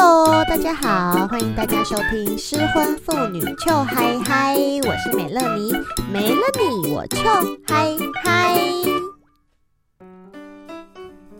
Hello，大家好，欢迎大家收听《失婚妇女俏嗨嗨》，我是美乐妮，没了你我俏嗨嗨。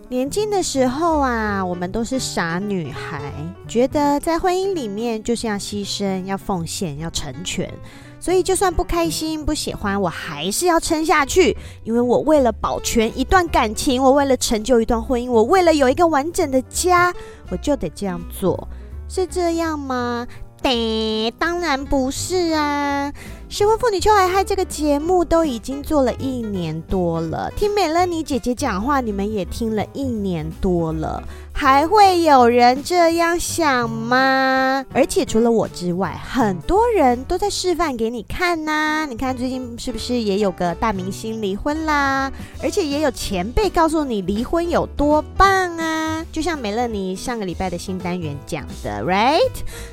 年轻的时候啊，我们都是傻女孩，觉得在婚姻里面就是要牺牲、要奉献、要成全。所以，就算不开心、不喜欢，我还是要撑下去，因为我为了保全一段感情，我为了成就一段婚姻，我为了有一个完整的家，我就得这样做，是这样吗？得，当然不是啊！失婚妇女 Chill High High 这个节目都已经做了一年多了，听美乐妮姐姐讲话，你们也听了一年多了。还会有人这样想吗？而且除了我之外，很多人都在示范给你看呐、你看最近是不是也有个大明星离婚啦？而且也有前辈告诉你离婚有多棒啊！就像美乐尼上个礼拜的新单元讲的，right？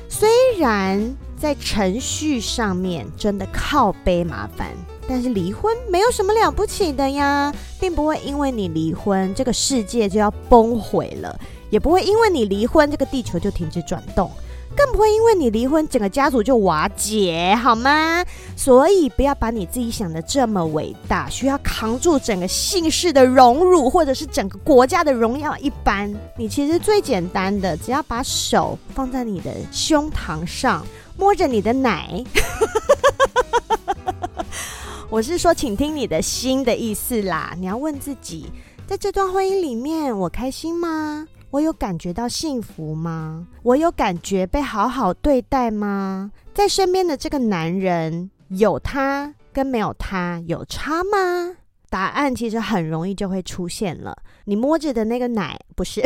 虽然在程序上面真的靠背麻烦，但是离婚没有什么了不起的呀，并不会因为你离婚，这个世界就要崩毁了。也不会因为你离婚，这个地球就停止转动，更不会因为你离婚，整个家族就瓦解，好吗？所以不要把你自己想得这么伟大，需要扛住整个姓氏的荣辱，或者是整个国家的荣耀一般。你其实最简单的，只要把手放在你的胸膛上，摸着你的奶。我是说，请听你的心的意思啦。你要问自己，在这段婚姻里面，我开心吗？我有感觉到幸福吗？我有感觉被好好对待吗？在身边的这个男人，有他跟没有他有差吗？答案其实很容易就会出现了。你摸着的那个奶，不是，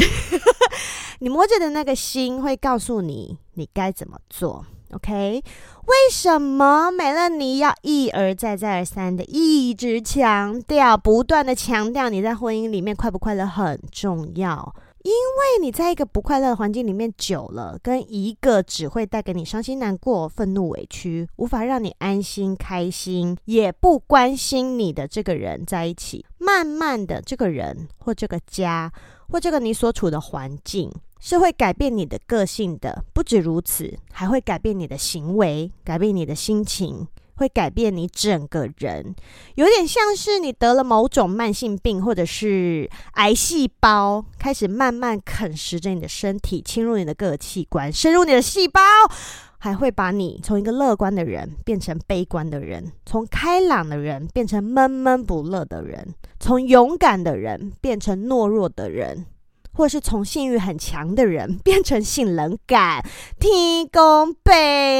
你摸着的那个心会告诉你你该怎么做。OK？为什么美乐妮要一而再再而三的一直强调，不断的强调你在婚姻里面快不快乐很重要？因为你在一个不快乐的环境里面久了，跟一个只会带给你伤心难过、愤怒委屈，无法让你安心开心，也不关心你的这个人在一起，慢慢的，这个人或这个家或这个你所处的环境是会改变你的个性的。不止如此，还会改变你的行为，改变你的心情。会改变你整个人，有点像是你得了某种慢性病，或者是癌细胞开始慢慢啃食着你的身体，侵入你的各个器官，深入你的细胞，还会把你从一个乐观的人变成悲观的人，从开朗的人变成闷闷不乐的人，从勇敢的人变成懦弱的人。或是从性欲很强的人 变成性冷感，天公伯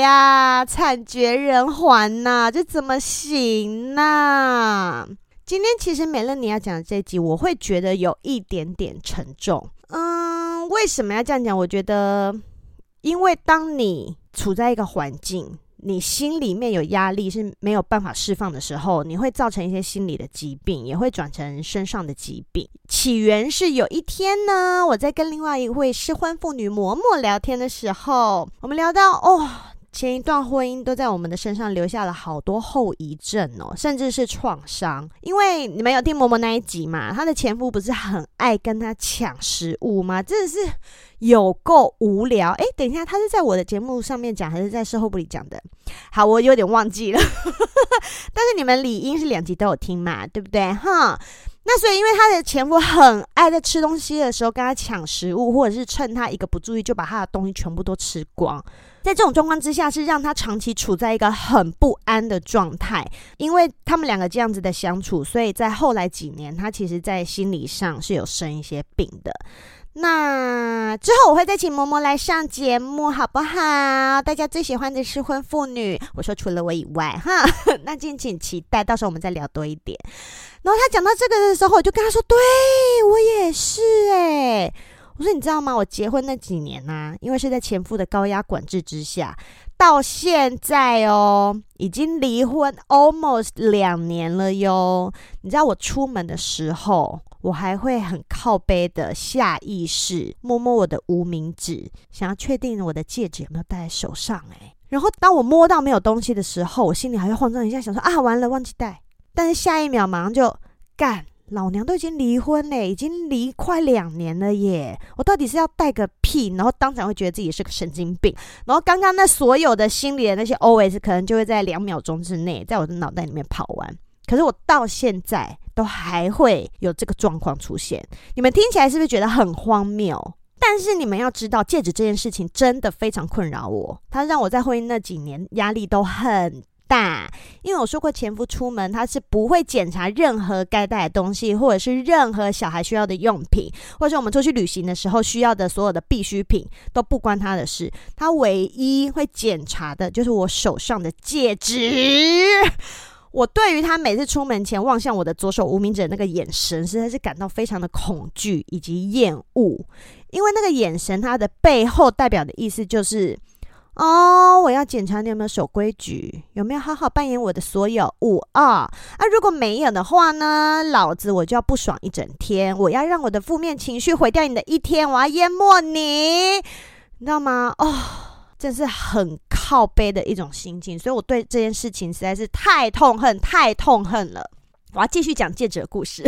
啊，惨绝人寰呐、啊，这怎么行呢、啊？今天其实美乐你要讲的这集，我会觉得有一点点沉重。嗯，为什么要这样讲？我觉得，因为当你处在一个环境。你心里面有压力是没有办法释放的时候，你会造成一些心理的疾病，也会转成身上的疾病。起源是有一天呢，我在跟另外一位失婚妇女嬷嬷聊天的时候，我们聊到哦。前一段婚姻都在我们的身上留下了好多后遗症哦，甚至是创伤。因为你们有听嬷嬷那一集嘛？她的前夫不是很爱跟她抢食物吗？真的是有够无聊。诶，等一下，他是在我的节目上面讲，还是在售后部里讲的？好，我有点忘记了。但是你们理应是两集都有听嘛，对不对？哈。那所以，因为她的前夫很爱在吃东西的时候跟她抢食物，或者是趁她一个不注意就把他的东西全部都吃光。在这种状况之下，是让她长期处在一个很不安的状态。因为他们两个这样子的相处，所以在后来几年，她其实在心理上是有生一些病的。那之后我会再请嬷嬷来上节目，好不好？大家最喜欢的失婚妇女，我说除了我以外，哈，那敬请期待，到时候我们再聊多一点。然后他讲到这个的时候，我就跟他说：“对，我也是诶。”我说：“你知道吗？我结婚那几年呢、因为是在前夫的高压管制之下，到现在哦，已经离婚 almost 两年了哟。你知道我出门的时候。”我还会很靠背的下意识摸摸我的无名指，想要确定我的戒指有没有戴在手上。哎，然后当我摸到没有东西的时候，我心里还会慌张一下，想说啊，完了，忘记戴。但是下一秒马上就干，老娘都已经离婚嘞，已经离快两年了耶！我到底是要戴个屁？然后当场会觉得自己是个神经病。然后刚刚那所有的心里的那些 OS 可能就会在两秒钟之内在我的脑袋里面跑完。可是我到现在都还会有这个状况出现，你们听起来是不是觉得很荒谬？但是你们要知道，戒指这件事情真的非常困扰我，它让我在婚姻那几年压力都很大。因为我说过，前夫出门他是不会检查任何该带的东西，或者是任何小孩需要的用品，或者是我们出去旅行的时候需要的所有的必需品都不关他的事。他唯一会检查的就是我手上的戒指。我对于他每次出门前望向我的左手无名指那个眼神，实在是感到非常的恐惧以及厌恶，因为那个眼神它的背后代表的意思就是，哦，我要检查你有没有守规矩，有没有好好扮演我的所有物啊、啊！如果没有的话呢，老子我就要不爽一整天，我要让我的负面情绪毁掉你的一天，我要淹没你，你知道吗？哦。真是很靠背的一种心境，所以我对这件事情实在是太痛恨、太痛恨了。我要继续讲戒指的故事。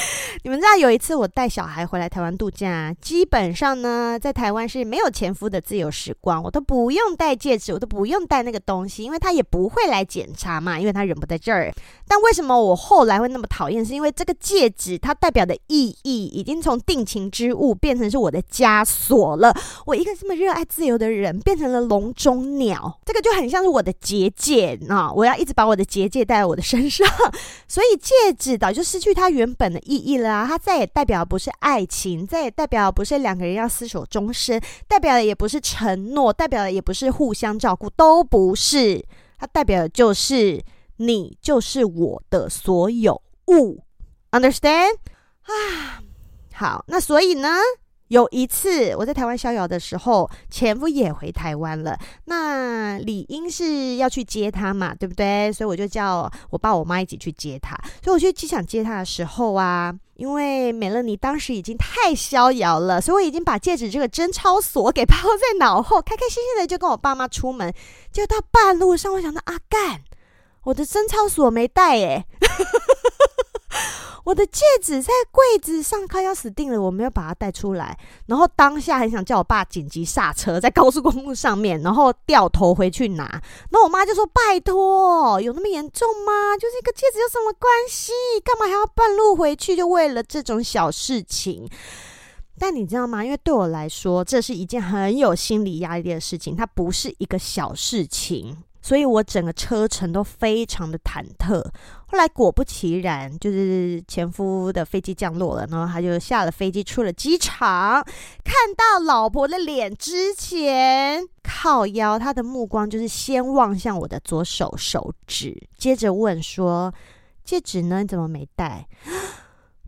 你们知道有一次我带小孩回来台湾度假，基本上呢，在台湾是没有前夫的自由时光，我都不用戴戒指，我都不用戴那个东西，因为他也不会来检查嘛，因为他人不在这儿。但为什么我后来会那么讨厌？是因为这个戒指它代表的意义已经从定情之物变成是我的枷锁了。我一个这么热爱自由的人，变成了笼中鸟，这个就很像是我的结界啊！我要一直把我的结界带在我的身上，所以戒指早就失去它原本的意义了。啊，它再也代表不是爱情，再也代表不是两个人要厮守终生，代表的也不是承诺，代表的也不是互相照顾，都不是。它代表的就是你就是我的所有物，understand？啊，好，那所以呢？有一次我在台湾逍遥的时候，前夫也回台湾了。那理应是要去接他嘛，对不对？所以我就叫我爸我妈一起去接他。所以我去机场接他的时候啊，因为美乐妮当时已经太逍遥了，所以我已经把戒指这个贞操锁给抛在脑后，开开心心的就跟我爸妈出门。就到半路上，我想到阿，干，我的贞操锁没带耶。我的戒指在柜子上，快要死定了，我没有把它带出来。然后当下很想叫我爸紧急刹车，在高速公路上面，然后掉头回去拿。然后我妈就说：“拜托，有那么严重吗？就是一个戒指有什么关系？干嘛还要半路回去？就为了这种小事情？”但你知道吗？因为对我来说，这是一件很有心理压力的事情，它不是一个小事情。所以我整个车程都非常的忐忑。后来果不其然，就是前夫的飞机降落了，然后他就下了飞机，出了机场，看到老婆的脸之前，靠腰，他的目光就是先望向我的左手手指，接着问说：“戒指呢？你怎么没戴？”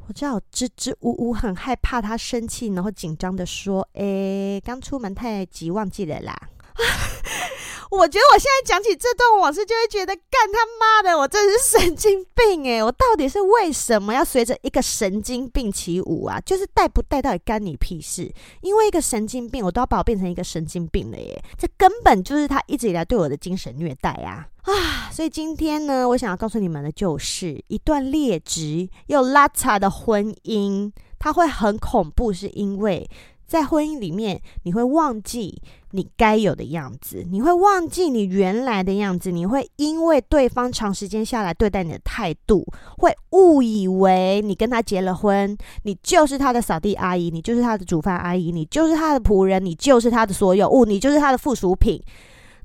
我知道支支吾吾，很害怕他生气，然后紧张的说：“诶，刚出门太急，忘记了啦。” 我觉得我现在讲起这段往事，就会觉得干他妈的，我真是神经病诶，我到底是为什么要随着一个神经病起舞啊？就是带不带到底干你屁事？因为一个神经病，我都要把我变成一个神经病了耶！这根本就是他一直以来对我的精神虐待啊！啊！所以今天呢，我想要告诉你们的就是，一段劣质又拉碴的婚姻，它会很恐怖，是因为。在婚姻里面，你会忘记你该有的样子，你会忘记你原来的样子，你会因为对方长时间下来对待你的态度，会误以为你跟他结了婚，你就是他的扫地阿姨，你就是他的煮饭阿姨，你就是他的仆人，你就是他的所有物，你就是他的附属品。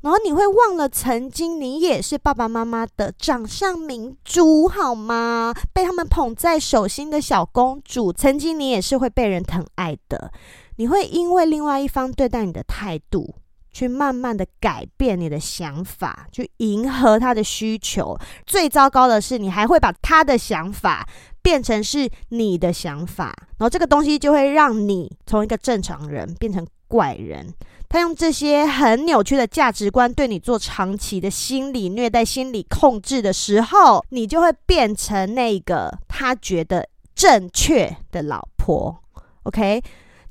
然后你会忘了曾经你也是爸爸妈妈的掌上明珠，好吗？被他们捧在手心的小公主，曾经你也是会被人疼爱的。你会因为另外一方对待你的态度，去慢慢的改变你的想法，去迎合他的需求。最糟糕的是，你还会把他的想法变成是你的想法，然后这个东西就会让你从一个正常人变成怪人。他用这些很扭曲的价值观对你做长期的心理虐待、心理控制的时候，你就会变成那个他觉得正确的老婆。OK。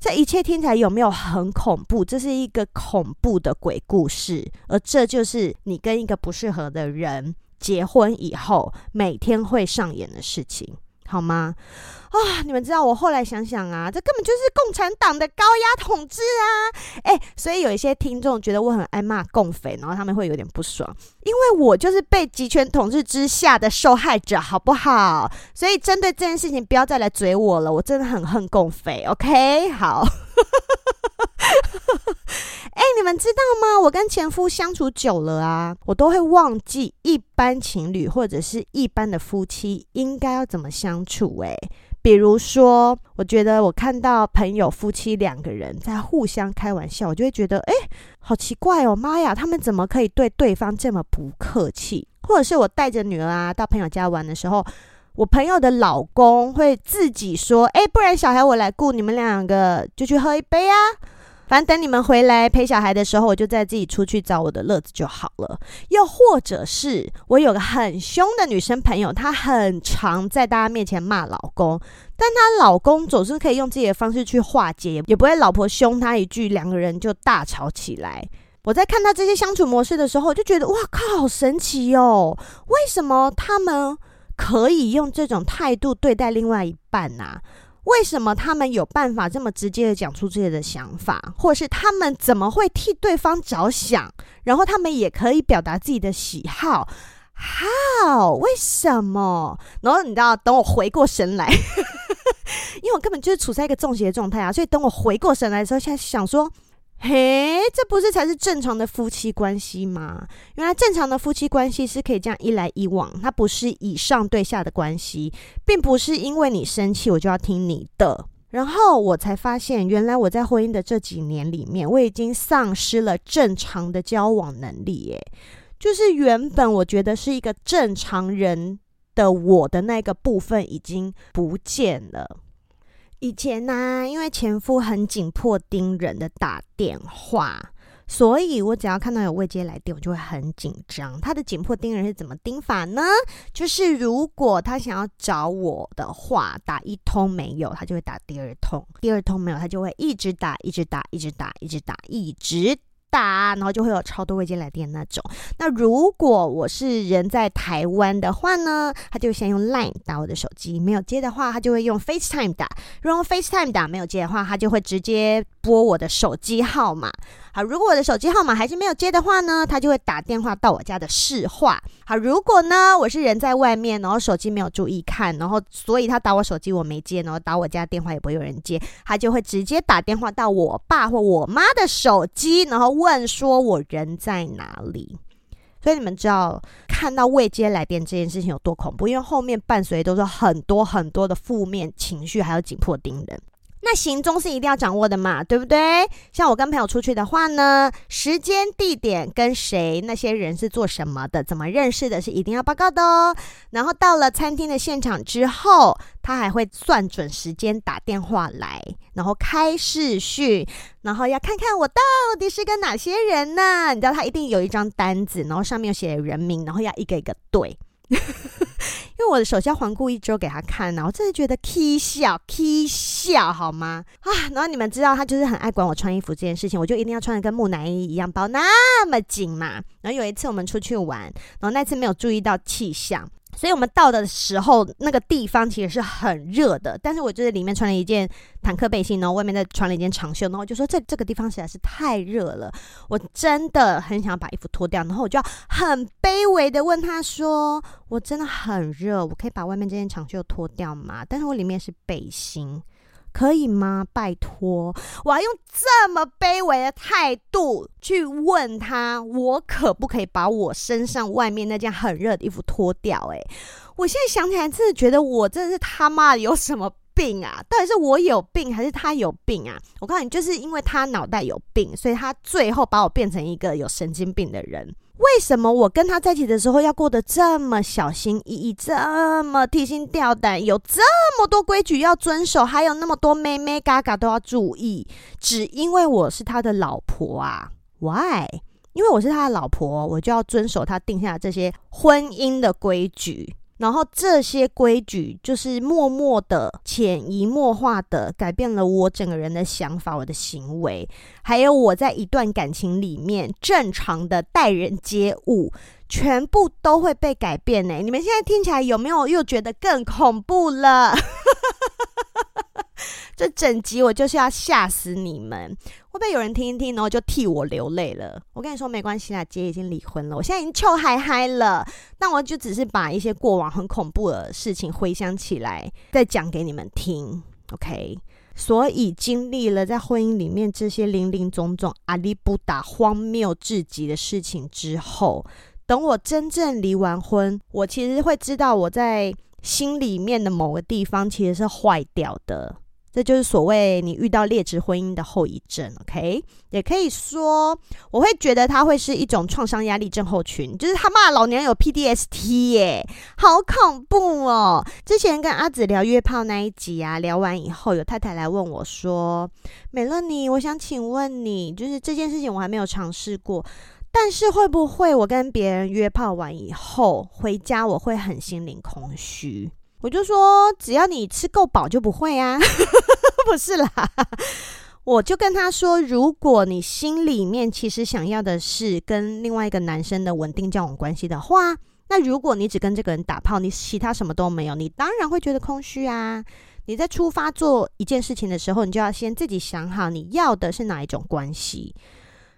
这一切听起来有没有很恐怖？这是一个恐怖的鬼故事，而这就是你跟一个不适合的人结婚以后每天会上演的事情。好吗？啊、你们知道我后来想想啊，这根本就是共产党的高压统治啊！诶，所以有一些听众觉得我很爱骂共匪，然后他们会有点不爽，因为我就是被集权统治之下的受害者，好不好？所以针对这件事情，不要再来嘴我了，我真的很恨共匪。OK，好。哎、你们知道吗？我跟前夫相处久了啊，我都会忘记一般情侣或者是一般的夫妻应该要怎么相处。哎，比如说，我觉得我看到朋友夫妻两个人在互相开玩笑，我就会觉得，哎、好奇怪哦，妈呀，他们怎么可以对对方这么不客气？或者是我带着女儿啊到朋友家玩的时候，我朋友的老公会自己说，哎、不然小孩我来顾，你们两个就去喝一杯啊。反正等你们回来陪小孩的时候，我就再自己出去找我的乐子就好了。又或者是我有个很凶的女生朋友，她很常在大家面前骂老公，但她老公总是可以用自己的方式去化解，也不会老婆凶他一句，两个人就大吵起来。我在看到这些相处模式的时候，我就觉得哇靠，好神奇哦！为什么他们可以用这种态度对待另外一半呐、啊？为什么他们有办法这么直接的讲出自己的想法，或是他们怎么会替对方着想，然后他们也可以表达自己的喜好？How？为什么？然后你知道，等我回过神来，因为我根本就是处在一个中邪状态啊，所以等我回过神来的时候，现在想说。嘿，这不是才是正常的夫妻关系吗？原来正常的夫妻关系是可以这样一来一往，它不是以上对下的关系，并不是因为你生气我就要听你的。然后我才发现，原来我在婚姻的这几年里面，我已经丧失了正常的交往能力。耶，就是原本我觉得是一个正常人的我的那个部分已经不见了。以前呢、因为前夫很紧迫盯人的打电话，所以我只要看到有未接来电，我就会很紧张。他的紧迫盯人是怎么盯法呢？就是如果他想要找我的话，打一通没有，他就会打第二通；第二通没有，他就会一直打，一直打，一直打，一直打，一直打。然后就会有超多未接来电那种。那如果我是人在台湾的话呢，他就先用 Line 打我的手机，没有接的话，他就会用 FaceTime 打。如果用 FaceTime 打没有接的话，他就会直接拨我的手机号码。好，如果我的手机号码还是没有接的话呢，他就会打电话到我家的市话。好，如果呢我是人在外面，然后手机没有注意看，然后所以他打我手机我没接，然后打我家电话也不会有人接，他就会直接打电话到我爸或我妈的手机，然后问说我人在哪里。所以你们知道看到未接来电这件事情有多恐怖，因为后面伴随都是很多很多的负面情绪，还有紧迫盯人。那行踪是一定要掌握的嘛，对不对？像我跟朋友出去的话呢，时间、地点、跟谁、那些人是做什么的、怎么认识的，是一定要报告的哦。然后到了餐厅的现场之后，他还会算准时间打电话来，然后开视讯，然后要看看我到底是跟哪些人呢？你知道他一定有一张单子，然后上面有写人名，然后要一个一个对。因为我的手下环顾一周给他看呢，我真的觉得 k 笑 k 笑好吗？啊，然后你们知道他就是很爱管我穿衣服这件事情，我就一定要穿的跟木乃伊一样包那么紧嘛。然后有一次我们出去玩，然后那次没有注意到气象。所以我们到的时候，那个地方其实是很热的，但是我就是里面穿了一件坦克背心，然后外面再穿了一件长袖，然后就说这这个地方实在是太热了，我真的很想把衣服脱掉，然后我就要很卑微的问他说，我真的很热，我可以把外面这件长袖脱掉吗？但是我里面是背心。可以吗？拜托，我要用这么卑微的态度去问他，我可不可以把我身上外面那件很热的衣服脱掉？诶，我现在想起来，真的觉得我真的是他妈的有什么病啊？到底是我有病还是他有病啊？我告诉你，就是因为他脑袋有病，所以他最后把我变成一个有神经病的人。为什么我跟他在一起的时候要过得这么小心翼翼，这么提心吊胆，有这么多规矩要遵守，还有那么多妹妹、嘎嘎都要注意？只因为我是他的老婆啊？Why？因为我是他的老婆，我就要遵守他定下这些婚姻的规矩。然后这些规矩就是默默的、潜移默化的改变了我整个人的想法、我的行为，还有我在一段感情里面正常的待人接物，全部都会被改变呢。你们现在听起来有没有又觉得更恐怖了？这整集我就是要吓死你们！会不会有人听一听，然后就替我流泪了？我跟你说没关系啦，姐已经离婚了，我现在已经臭嗨嗨了。那我就只是把一些过往很恐怖的事情回想起来，再讲给你们听。OK，所以经历了在婚姻里面这些林林总总、阿里不打、荒谬至极的事情之后，等我真正离完婚，我其实会知道我在心里面的某个地方其实是坏掉的。这就是所谓你遇到劣质婚姻的后遗症，OK？也可以说，我会觉得他会是一种创伤压力症候群，就是他骂老娘有 P D S T 耶，好恐怖哦！之前跟阿紫聊约炮那一集啊，聊完以后，有太太来问我说：“美乐妮，我想请问你，就是这件事情我还没有尝试过，但是会不会我跟别人约炮完以后回家，我会很心灵空虚？”我就说，只要你吃够饱就不会啊，不是啦。我就跟他说，如果你心里面其实想要的是跟另外一个男生的稳定交往关系的话，那如果你只跟这个人打炮，你其他什么都没有，你当然会觉得空虚啊。你在出发做一件事情的时候，你就要先自己想好你要的是哪一种关系。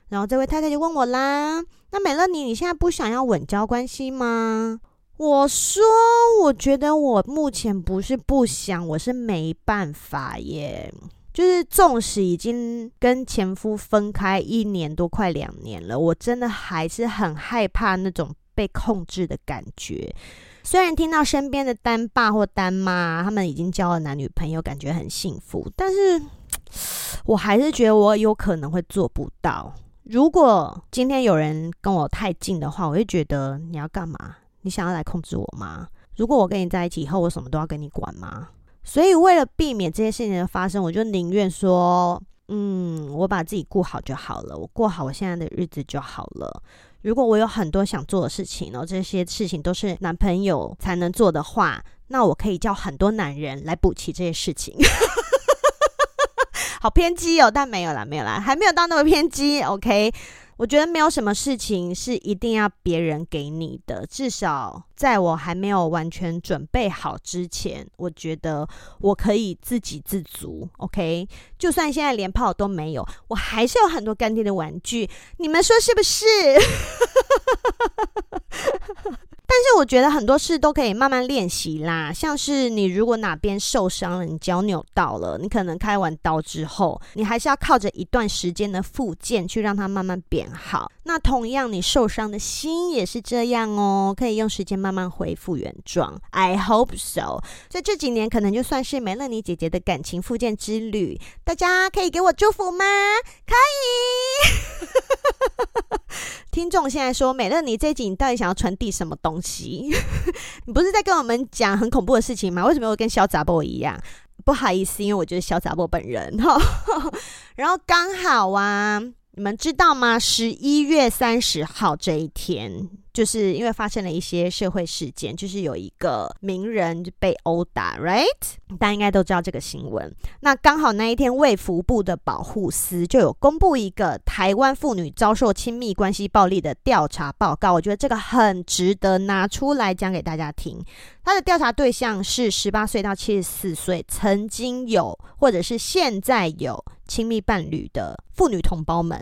然后这位太太就问我啦，那美乐妮，你现在不想要稳交关系吗？我说，我觉得我目前不是不想，我是没办法耶。就是纵使已经跟前夫分开一年多，快两年了，我真的还是很害怕那种被控制的感觉。虽然听到身边的单爸或单妈他们已经交了男女朋友，感觉很幸福，但是我还是觉得我有可能会做不到。如果今天有人跟我太近的话，我会觉得你要干嘛？你想要来控制我吗？如果我跟你在一起以后，我什么都要跟你管吗？所以为了避免这些事情的发生，我就宁愿说，嗯，我把自己顾好就好了，我过好我现在的日子就好了。如果我有很多想做的事情，然后这些事情都是男朋友才能做的话，那我可以叫很多男人来补齐这些事情。好偏激哦，但没有啦，没有啦，还没有到那么偏激。OK。我觉得没有什么事情是一定要别人给你的，至少在我还没有完全准备好之前，我觉得我可以自给自足。OK，就算现在连炮都没有，我还是有很多干爹的玩具，你们说是不是？我觉得很多事都可以慢慢练习啦，像是你如果哪边受伤了，你脚扭到了，你可能开完刀之后，你还是要靠着一段时间的复健去让它慢慢变好。那同样，你受伤的心也是这样哦，可以用时间慢慢恢复原状。I hope so。所以这几年，可能就算是美乐妮姐姐的感情复健之旅，大家可以给我祝福吗？可以。听众现在说，美乐你这一集你到底想要传递什么东西？你不是在跟我们讲很恐怖的事情吗？为什么会跟小杂波一样？不好意思，因为我就是小杂波本人哈。然后刚好啊，你们知道吗？十一月三十号这一天。就是因为发生了一些社会事件，就是有一个名人被殴打，right？大家应该都知道这个新闻。那刚好那一天，卫福部的保护司就有公布一个台湾妇女遭受亲密关系暴力的调查报告。我觉得这个很值得拿出来讲给大家听。他的调查对象是十八岁到七十四岁，曾经有或者是现在有亲密伴侣的妇女同胞们。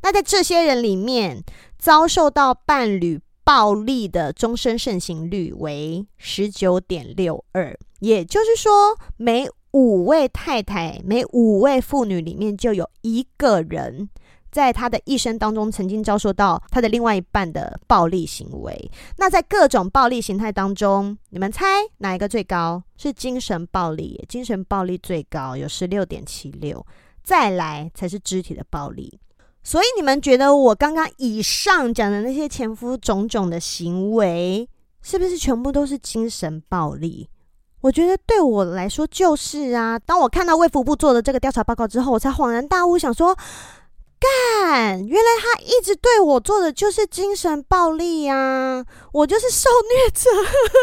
那在这些人里面，遭受到伴侣暴力的终身盛行率为十九点六二，也就是说，每五位太太，每五位妇女里面就有一个人，在她的一生当中曾经遭受到她的另外一半的暴力行为。那在各种暴力形态当中，你们猜哪一个最高？是精神暴力，精神暴力最高，有十六点七六。再来才是肢体的暴力。所以你们觉得我刚刚以上讲的那些前夫种种的行为，是不是全部都是精神暴力？我觉得对我来说就是啊。当我看到卫福部做的这个调查报告之后，我才恍然大悟，想说，干，原来他一直对我做的就是精神暴力呀！我就是受虐者，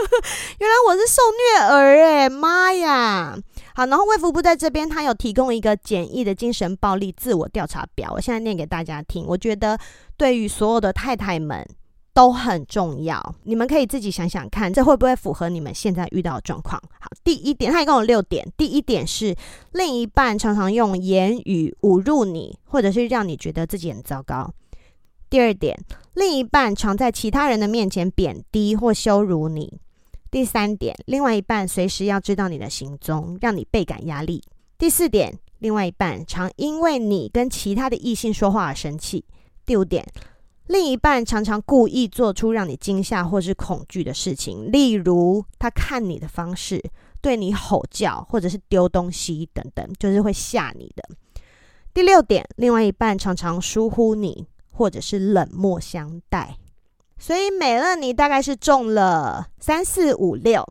原来我是受虐儿哎，妈呀！好，然后卫福部在这边，他有提供一个简易的精神暴力自我调查表，我现在念给大家听。我觉得对于所有的太太们。都很重要，你们可以自己想想看，这会不会符合你们现在遇到的状况？好，第一点，它一共有六点。第一点是另一半常常用言语侮辱你，或者是让你觉得自己很糟糕。第二点，另一半常在其他人的面前贬低或羞辱你。第三点，另外一半随时要知道你的行踪，让你倍感压力。第四点，另外一半常因为你跟其他的异性说话而生气。第五点。另一半常常故意做出让你惊吓或是恐惧的事情，例如他看你的方式，对你吼叫，或者是丢东西等等，就是会吓你的。第六点，另外一半常常疏忽你，或者是冷漠相待。所以美乐妮大概是中了三四五六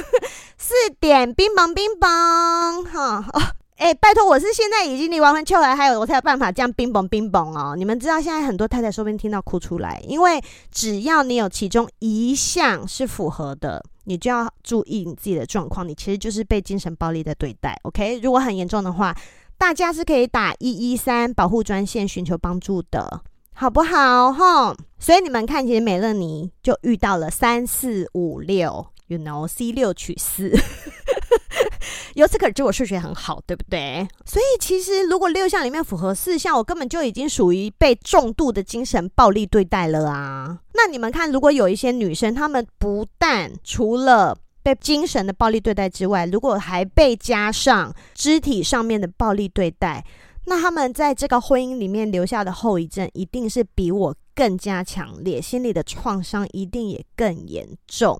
四点，冰棒冰棒哈。哦哎、欸，拜托，我是现在已经离完婚秋来，还有我才有办法这样冰棒冰棒哦。你们知道现在很多太太说不定听到哭出来，因为只要你有其中一项是符合的，你就要注意你自己的状况，你其实就是被精神暴力的对待。OK，如果很严重的话，大家是可以打一一三保护专线寻求帮助的，好不好？哈，所以你们看，其实美乐妮就遇到了三四五六，you know，C 六取四。由此可知，我数学很好，对不对？所以其实，如果六项里面符合四项，我根本就已经属于被重度的精神暴力对待了啊！那你们看，如果有一些女生，她们不但除了被精神的暴力对待之外，如果还被加上肢体上面的暴力对待，那他们在这个婚姻里面留下的后遗症，一定是比我更加强烈，心理的创伤一定也更严重。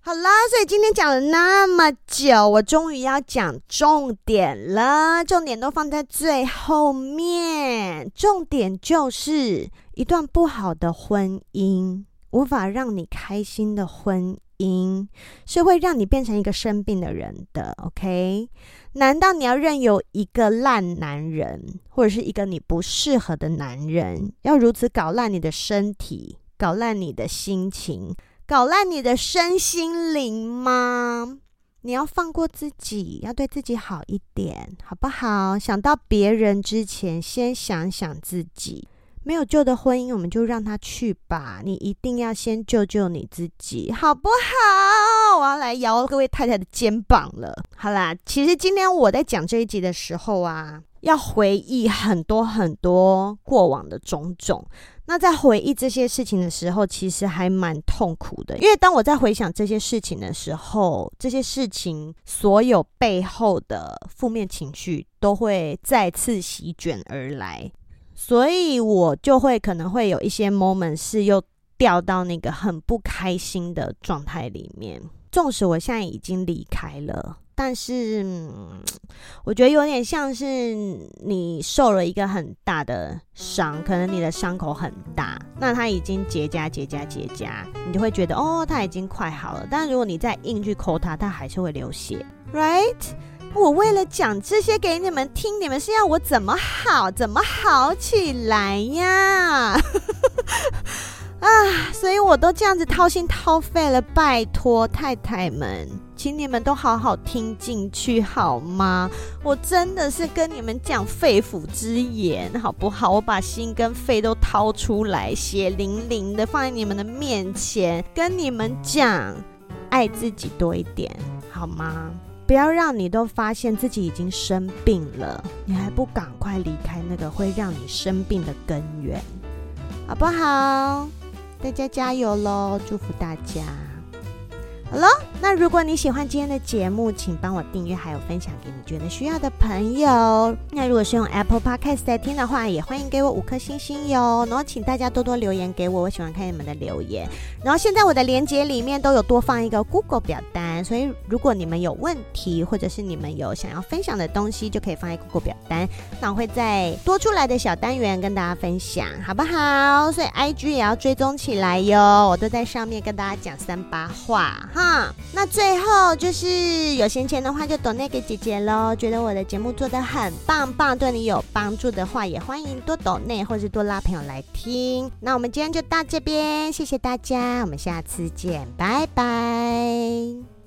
好啦，所以今天讲了那么久，我终于要讲重点了。重点都放在最后面。重点就是一段不好的婚姻，无法让你开心的婚因，是会让你变成一个生病的人的。OK？难道你要任由一个烂男人，或者是一个你不适合的男人，要如此搞烂你的身体，搞烂你的心情？搞烂你的身心灵吗？你要放过自己，要对自己好一点，好不好？想到别人之前，先想想自己。没有救的婚姻，我们就让他去吧。你一定要先救救你自己，好不好？我要来摇各位太太的肩膀了。好啦，其实今天我在讲这一集的时候啊，要回忆很多很多过往的种种。那在回忆这些事情的时候，其实还蛮痛苦的，因为当我在回想这些事情的时候，这些事情所有背后的负面情绪都会再次席卷而来，所以我就会可能会有一些 moment 是又掉到那个很不开心的状态里面，纵使我现在已经离开了。但是，我觉得有点像是你受了一个很大的伤，可能你的伤口很大，那它已经结痂、结痂、结痂，你就会觉得哦，它已经快好了。但如果你再硬去抠它，它还是会流血，right？我为了讲这些给你们听，你们是要我怎么好，怎么好起来呀？啊，所以我都这样子掏心掏肺了，拜托太太们，请你们都好好听进去好吗？我真的是跟你们讲肺腑之言，好不好？我把心跟肺都掏出来，血淋淋的放在你们的面前，跟你们讲，爱自己多一点，好吗？不要让你都发现自己已经生病了，你还不赶快离开那个会让你生病的根源，好不好？大家加油喽！祝福大家。好了，那如果你喜欢今天的节目，请帮我订阅，还有分享给你觉得需要的朋友。那如果是用 Apple Podcast 在听的话，也欢迎给我五颗星星哟。然后请大家多多留言给我，我喜欢看你们的留言。然后现在我的链接里面都有多放一个 Google 表单，所以如果你们有问题，或者是你们有想要分享的东西，就可以放在 Google 表单。那我会在多出来的小单元跟大家分享，好不好？所以 IG 也要追踪起来哟，我都在上面跟大家讲三八话。啊，那最后就是有闲钱的话就 donate 给姐姐喽。觉得我的节目做得很棒棒，对你有帮助的话，也欢迎多抖内或是多拉朋友来听。那我们今天就到这边，谢谢大家，我们下次见，拜拜。